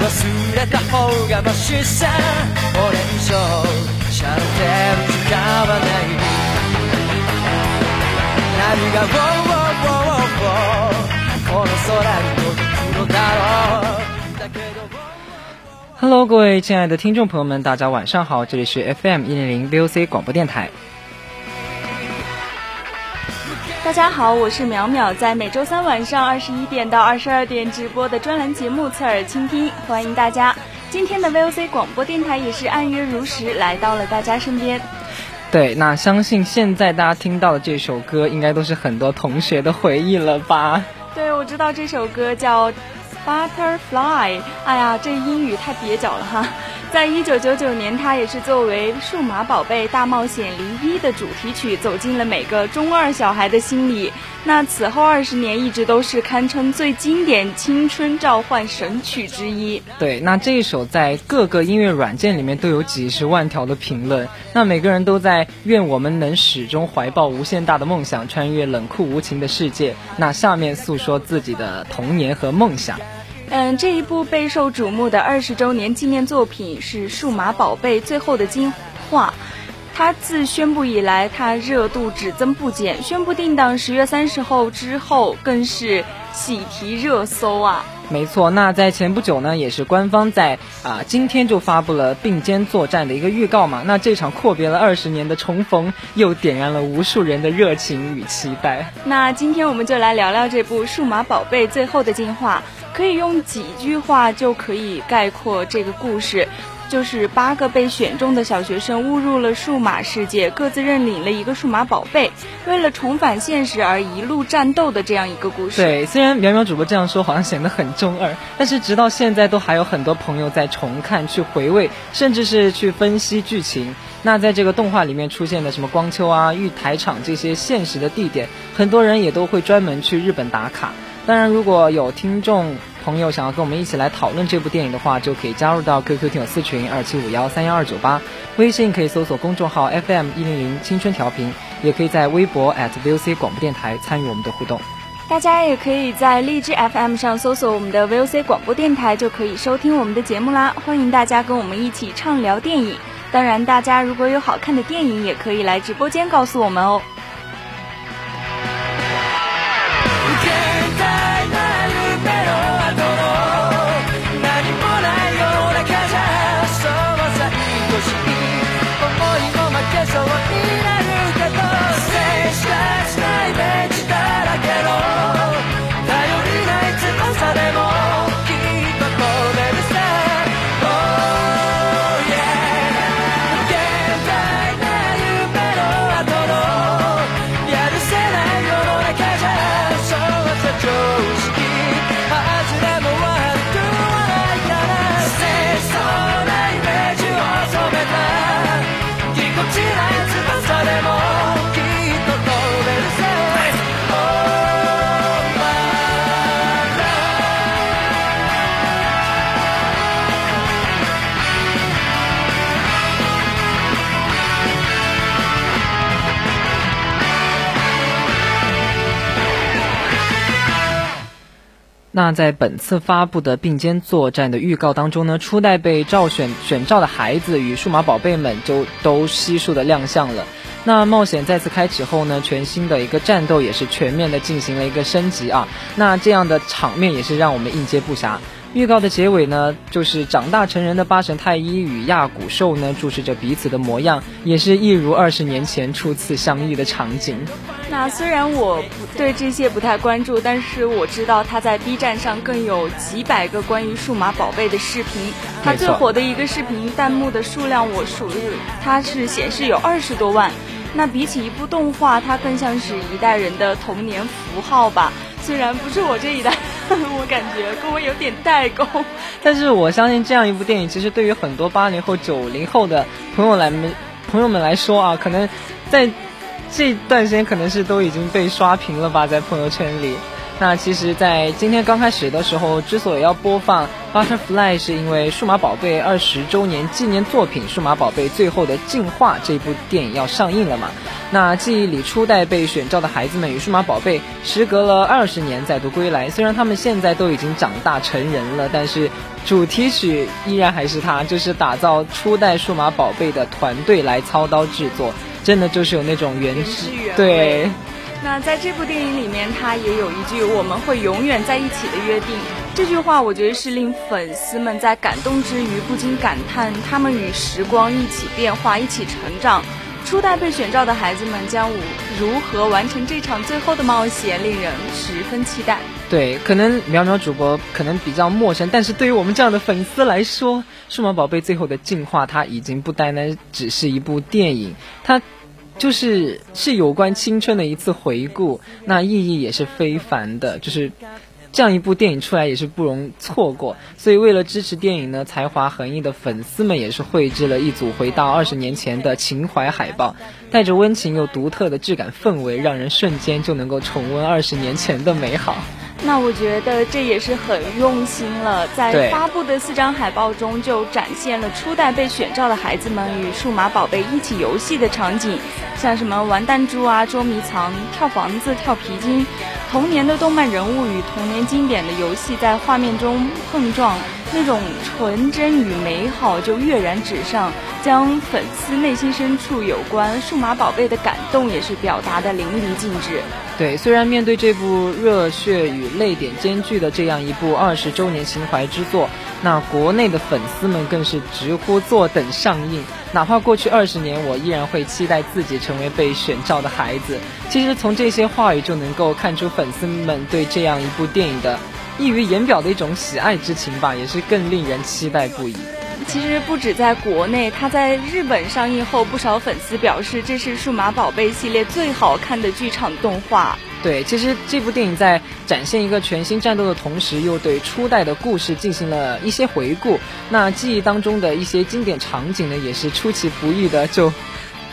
忘れた方がマシさこれ以上シャンテル使わない何が「ウォーウォーウォーウォー」この空に届くのだろうだけど Hello，各位亲爱的听众朋友们，大家晚上好，这里是 FM 一零零 VOC 广播电台。 大家好，我是淼淼，在每周三晚上二十一点到二十二点直播的专栏节目《侧耳倾听》，欢迎大家。今天的 VOC 广播电台也是按约如实来到了大家身边。对，那相信现在大家听到的这首歌，应该都是很多同学的回忆了吧？对，我知道这首歌叫《Butterfly》。哎呀，这英语太蹩脚了哈。在一九九九年，它也是作为《数码宝贝大冒险零一》的主题曲，走进了每个中二小孩的心里。那此后二十年，一直都是堪称最经典青春召唤神曲之一。对，那这一首在各个音乐软件里面都有几十万条的评论。那每个人都在愿我们能始终怀抱无限大的梦想，穿越冷酷无情的世界。那下面诉说自己的童年和梦想。嗯，这一部备受瞩目的二十周年纪念作品是《数码宝贝最后的进化》，它自宣布以来，它热度只增不减。宣布定档十月三十号之后，更是喜提热搜啊！没错，那在前不久呢，也是官方在啊今天就发布了并肩作战的一个预告嘛。那这场阔别了二十年的重逢，又点燃了无数人的热情与期待。那今天我们就来聊聊这部《数码宝贝最后的进化》。可以用几句话就可以概括这个故事，就是八个被选中的小学生误入了数码世界，各自认领了一个数码宝贝，为了重返现实而一路战斗的这样一个故事。对，虽然苗苗主播这样说好像显得很中二，但是直到现在都还有很多朋友在重看、去回味，甚至是去分析剧情。那在这个动画里面出现的什么光丘啊、玉台场这些现实的地点，很多人也都会专门去日本打卡。当然，如果有听众朋友想要跟我们一起来讨论这部电影的话，就可以加入到 QQ 听友四群二七五幺三幺二九八，微信可以搜索公众号 FM 一零零青春调频，也可以在微博 @VOC 广播电台参与我们的互动。大家也可以在荔枝 FM 上搜索我们的 VOC 广播电台，就可以收听我们的节目啦。欢迎大家跟我们一起畅聊电影。当然，大家如果有好看的电影，也可以来直播间告诉我们哦。那在本次发布的并肩作战的预告当中呢，初代被照选选召的孩子与数码宝贝们就都悉数的亮相了。那冒险再次开启后呢，全新的一个战斗也是全面的进行了一个升级啊。那这样的场面也是让我们应接不暇。预告的结尾呢，就是长大成人的八神太一与亚古兽呢，注视着彼此的模样，也是一如二十年前初次相遇的场景。那虽然我不对这些不太关注，但是我知道他在 B 站上更有几百个关于数码宝贝的视频。他最火的一个视频弹幕的数量，我数日，它是显示有二十多万。那比起一部动画，它更像是一代人的童年符号吧。虽然不是我这一代，我感觉跟我有点代沟。但是我相信这样一部电影，其实对于很多八零后、九零后的朋友来们朋友们来说啊，可能在这段时间可能是都已经被刷屏了吧，在朋友圈里。那其实，在今天刚开始的时候，之所以要播放《Butterfly》，是因为《数码宝贝》二十周年纪念作品《数码宝贝最后的进化》这部电影要上映了嘛？那记忆里初代被选召的孩子们与数码宝贝时隔了二十年再度归来，虽然他们现在都已经长大成人了，但是主题曲依然还是它，就是打造初代数码宝贝的团队来操刀制作，真的就是有那种原汁对。那在这部电影里面，他也有一句“我们会永远在一起”的约定。这句话，我觉得是令粉丝们在感动之余，不禁感叹他们与时光一起变化，一起成长。初代被选召的孩子们将如何完成这场最后的冒险，令人十分期待。对，可能苗苗主播可能比较陌生，但是对于我们这样的粉丝来说，《数码宝贝最后的进化》它已经不单单只是一部电影，它。就是是有关青春的一次回顾，那意义也是非凡的。就是这样一部电影出来也是不容错过，所以为了支持电影呢，才华横溢的粉丝们也是绘制了一组回到二十年前的情怀海报，带着温情又独特的质感氛围，让人瞬间就能够重温二十年前的美好。那我觉得这也是很用心了，在发布的四张海报中就展现了初代被选召的孩子们与数码宝贝一起游戏的场景，像什么玩弹珠啊、捉迷藏、跳房子、跳皮筋，童年的动漫人物与童年经典的游戏在画面中碰撞，那种纯真与美好就跃然纸上，将粉丝内心深处有关数码宝贝的感动也是表达的淋漓尽致。对，虽然面对这部热血与泪点兼具的这样一部二十周年情怀之作，那国内的粉丝们更是直呼坐等上映。哪怕过去二十年，我依然会期待自己成为被选召的孩子。其实从这些话语就能够看出粉丝们对这样一部电影的溢于言表的一种喜爱之情吧，也是更令人期待不已。其实不止在国内，它在日本上映后，不少粉丝表示这是数码宝贝系列最好看的剧场动画。对，其实这部电影在展现一个全新战斗的同时，又对初代的故事进行了一些回顾。那记忆当中的一些经典场景呢，也是出其不意的就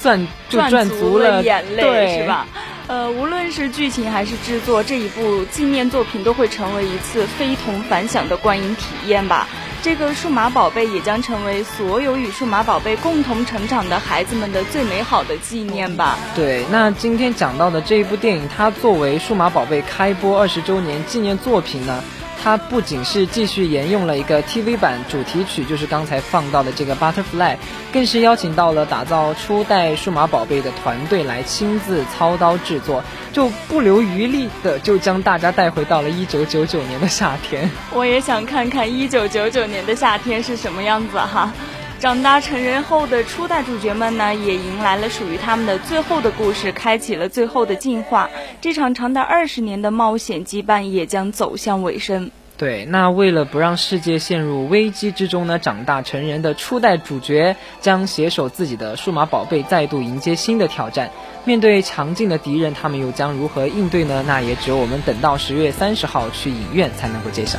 赚就赚足了眼泪，是吧？呃，无论是剧情还是制作，这一部纪念作品都会成为一次非同凡响的观影体验吧。这个数码宝贝也将成为所有与数码宝贝共同成长的孩子们的最美好的纪念吧。对，那今天讲到的这一部电影，它作为数码宝贝开播二十周年纪念作品呢。它不仅是继续沿用了一个 TV 版主题曲，就是刚才放到的这个 Butterfly，更是邀请到了打造初代数码宝贝的团队来亲自操刀制作，就不留余力的就将大家带回到了1999年的夏天。我也想看看1999年的夏天是什么样子哈。长大成人后的初代主角们呢，也迎来了属于他们的最后的故事，开启了最后的进化。这场长达二十年的冒险羁绊也将走向尾声。对，那为了不让世界陷入危机之中呢，长大成人的初代主角将携手自己的数码宝贝，再度迎接新的挑战。面对强劲的敌人，他们又将如何应对呢？那也只有我们等到十月三十号去影院才能够揭晓。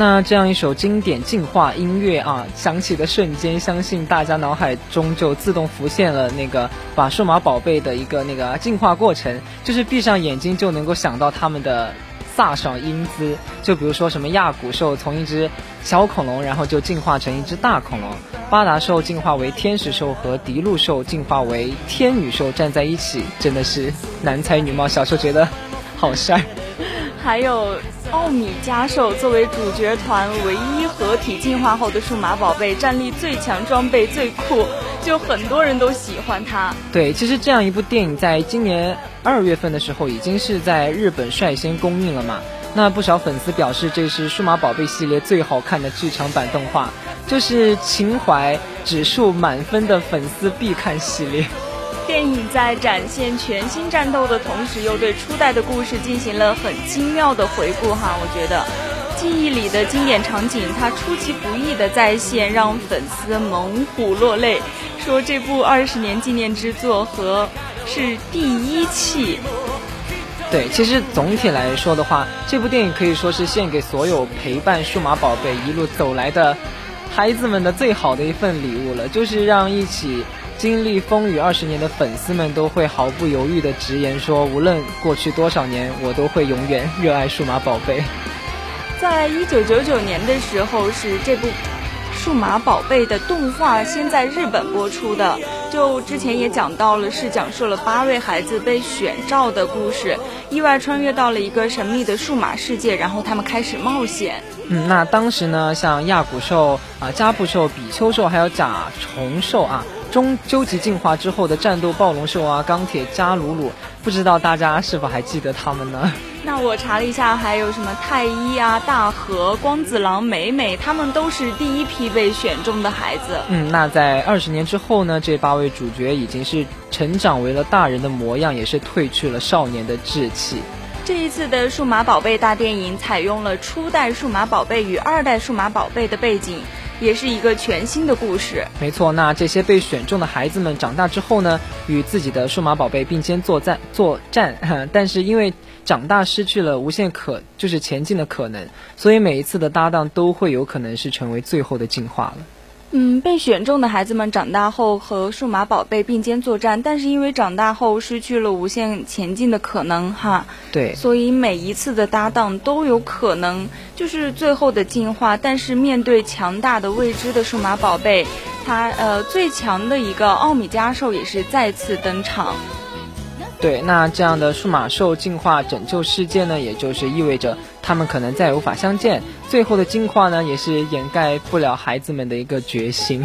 那这样一首经典进化音乐啊，响起的瞬间，相信大家脑海中就自动浮现了那个把数码宝贝的一个那个进化过程，就是闭上眼睛就能够想到他们的飒爽英姿。就比如说什么亚古兽从一只小恐龙，然后就进化成一只大恐龙；巴达兽进化为天使兽，和迪路兽进化为天女兽站在一起，真的是男才女貌。小时候觉得好帅。还有奥米加兽作为主角团唯一合体进化后的数码宝贝，战力最强，装备最酷，就很多人都喜欢它。对，其实这样一部电影在今年二月份的时候已经是在日本率先公映了嘛。那不少粉丝表示，这是数码宝贝系列最好看的剧场版动画，就是情怀指数满分的粉丝必看系列。电影在展现全新战斗的同时，又对初代的故事进行了很精妙的回顾。哈，我觉得记忆里的经典场景，它出其不意的再现，让粉丝猛虎落泪，说这部二十年纪念之作和是第一期。对，其实总体来说的话，这部电影可以说是献给所有陪伴数码宝贝一路走来的孩子们的最好的一份礼物了，就是让一起。经历风雨二十年的粉丝们都会毫不犹豫地直言说：“无论过去多少年，我都会永远热爱数码宝贝。”在一九九九年的时候，是这部数码宝贝的动画先在日本播出的。就之前也讲到了，是讲述了八位孩子被选召的故事，意外穿越到了一个神秘的数码世界，然后他们开始冒险。嗯，那当时呢，像亚古兽啊、加布兽、比丘兽，还有甲虫兽啊。中究极进化之后的战斗暴龙兽啊，钢铁加鲁鲁，不知道大家是否还记得他们呢？那我查了一下，还有什么太一啊、大和、光子郎、美美，他们都是第一批被选中的孩子。嗯，那在二十年之后呢？这八位主角已经是成长为了大人的模样，也是褪去了少年的稚气。这一次的数码宝贝大电影采用了初代数码宝贝与二代数码宝贝的背景。也是一个全新的故事。没错，那这些被选中的孩子们长大之后呢，与自己的数码宝贝并肩作战作战，但是因为长大失去了无限可就是前进的可能，所以每一次的搭档都会有可能是成为最后的进化了。嗯，被选中的孩子们长大后和数码宝贝并肩作战，但是因为长大后失去了无限前进的可能，哈，对，所以每一次的搭档都有可能就是最后的进化。但是面对强大的未知的数码宝贝，它呃最强的一个奥米加兽也是再次登场。对，那这样的数码兽进化拯救世界呢，也就是意味着他们可能再也无法相见。最后的进化呢，也是掩盖不了孩子们的一个决心。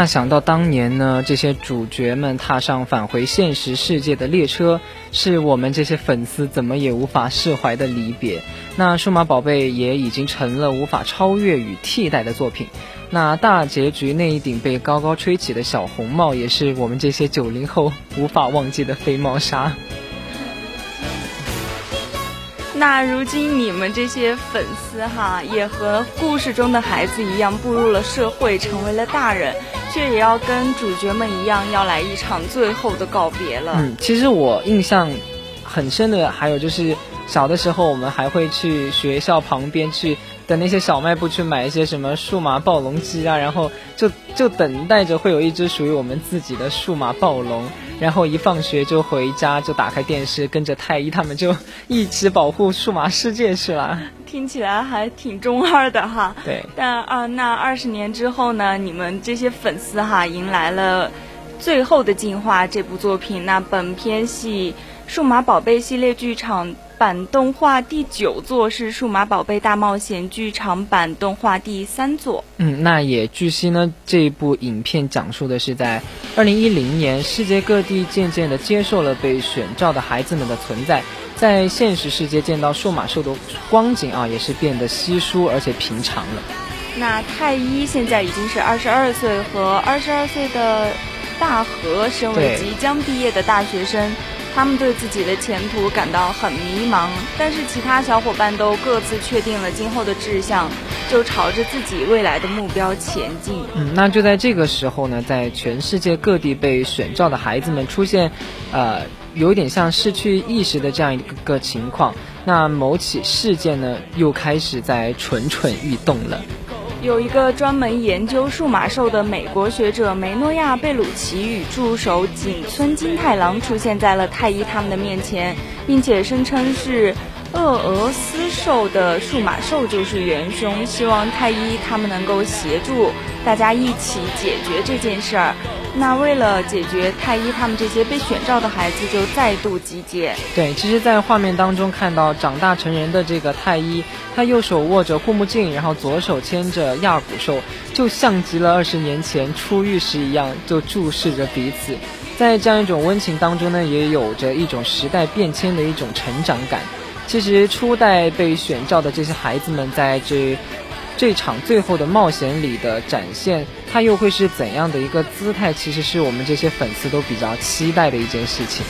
那想到当年呢，这些主角们踏上返回现实世界的列车，是我们这些粉丝怎么也无法释怀的离别。那数码宝贝也已经成了无法超越与替代的作品。那大结局那一顶被高高吹起的小红帽，也是我们这些九零后无法忘记的飞帽纱。那如今你们这些粉丝哈，也和故事中的孩子一样，步入了社会，成为了大人。却也要跟主角们一样，要来一场最后的告别了。嗯，其实我印象很深的，还有就是小的时候，我们还会去学校旁边去。的那些小卖部去买一些什么数码暴龙机啊，然后就就等待着会有一只属于我们自己的数码暴龙，然后一放学就回家就打开电视，跟着太一他们就一起保护数码世界去了。听起来还挺中二的哈。对。但啊，那二十年之后呢？你们这些粉丝哈，迎来了《最后的进化》这部作品。那本片系数码宝贝系列剧场。版动画第九座是《数码宝贝大冒险》剧场版动画第三座。嗯，那也据悉呢，这部影片讲述的是在二零一零年，世界各地渐渐的接受了被选召的孩子们的存在，在现实世界见到数码兽的光景啊，也是变得稀疏而且平常了。那太一现在已经是二十二岁，和二十二岁的大和身为即将毕业的大学生。他们对自己的前途感到很迷茫，但是其他小伙伴都各自确定了今后的志向，就朝着自己未来的目标前进。嗯，那就在这个时候呢，在全世界各地被选召的孩子们出现，呃，有点像失去意识的这样一个情况。那某起事件呢，又开始在蠢蠢欲动了。有一个专门研究数码兽的美国学者梅诺亚贝鲁奇与助手井村金太郎出现在了太一他们的面前，并且声称是鄂俄斯兽的数码兽就是元凶，希望太一他们能够协助大家一起解决这件事儿。那为了解决太一他们这些被选召的孩子，就再度集结。对，其实，在画面当中看到长大成人的这个太一，他右手握着护目镜，然后左手牵着亚古兽，就像极了二十年前初遇时一样，就注视着彼此。在这样一种温情当中呢，也有着一种时代变迁的一种成长感。其实初代被选召的这些孩子们，在这。这场最后的冒险里的展现，他又会是怎样的一个姿态？其实是我们这些粉丝都比较期待的一件事情。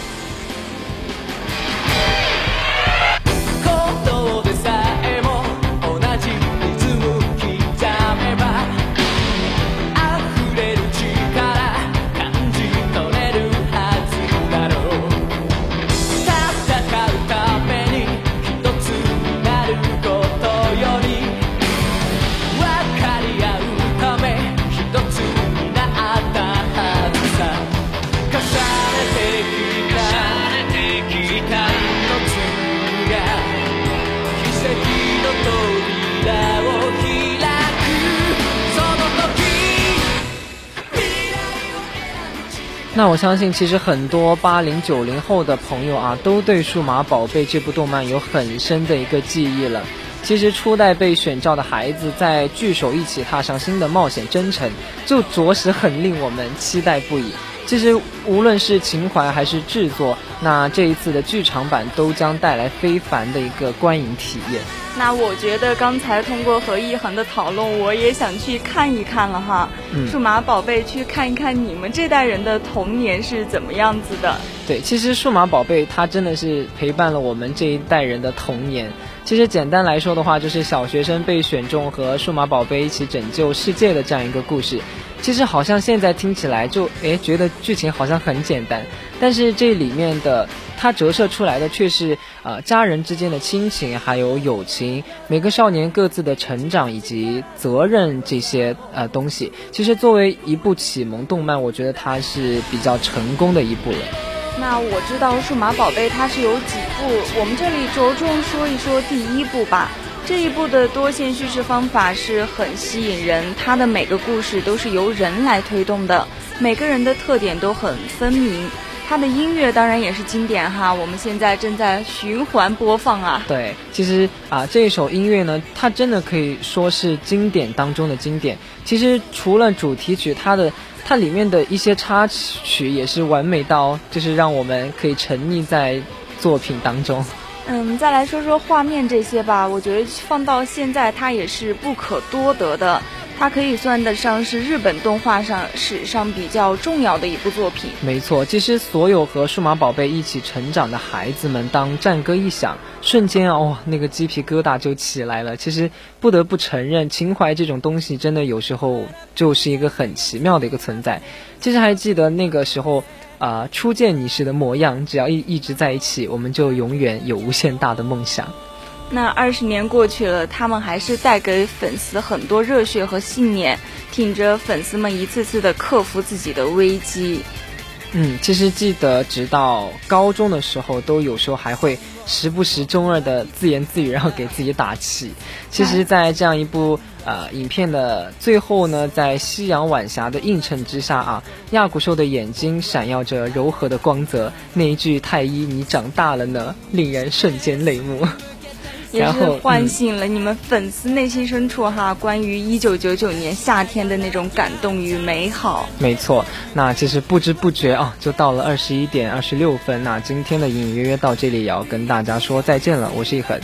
相信，其实很多八零九零后的朋友啊，都对《数码宝贝》这部动漫有很深的一个记忆了。其实初代被选召的孩子在聚首一起踏上新的冒险征程，就着实很令我们期待不已。其实无论是情怀还是制作，那这一次的剧场版都将带来非凡的一个观影体验。那我觉得刚才通过和一恒的讨论，我也想去看一看了哈。数码宝贝，去看一看你们这代人的童年是怎么样子的。对，其实数码宝贝它真的是陪伴了我们这一代人的童年。其实简单来说的话，就是小学生被选中和数码宝贝一起拯救世界的这样一个故事。其实好像现在听起来就诶觉得剧情好像很简单，但是这里面的它折射出来的却是呃家人之间的亲情，还有友情，每个少年各自的成长以及责任这些呃东西。其实作为一部启蒙动漫，我觉得它是比较成功的一部了。那我知道数码宝贝它是有几部，我们这里着重说一说第一部吧。这一部的多线叙事方法是很吸引人，它的每个故事都是由人来推动的，每个人的特点都很分明。它的音乐当然也是经典哈，我们现在正在循环播放啊。对，其实啊，这一首音乐呢，它真的可以说是经典当中的经典。其实除了主题曲，它的它里面的一些插曲也是完美到，就是让我们可以沉溺在作品当中。嗯，再来说说画面这些吧，我觉得放到现在它也是不可多得的。它可以算得上是日本动画上史上比较重要的一部作品。没错，其实所有和数码宝贝一起成长的孩子们，当战歌一响，瞬间哦，那个鸡皮疙瘩就起来了。其实不得不承认，情怀这种东西真的有时候就是一个很奇妙的一个存在。其实还记得那个时候啊，初见你时的模样，只要一一直在一起，我们就永远有无限大的梦想。那二十年过去了，他们还是带给粉丝很多热血和信念，挺着粉丝们一次次的克服自己的危机。嗯，其实记得，直到高中的时候，都有时候还会时不时中二的自言自语，然后给自己打气。其实，在这样一部呃影片的最后呢，在夕阳晚霞的映衬之下啊，亚古兽的眼睛闪耀着柔和的光泽，那一句“太一，你长大了呢”，令人瞬间泪目。也是唤醒了你们粉丝内心深处哈，关于一九九九年夏天的那种感动与美好。没错，那其实不知不觉啊，就到了二十一点二十六分。那今天的隐隐约约到这里也要跟大家说再见了。我是一恒，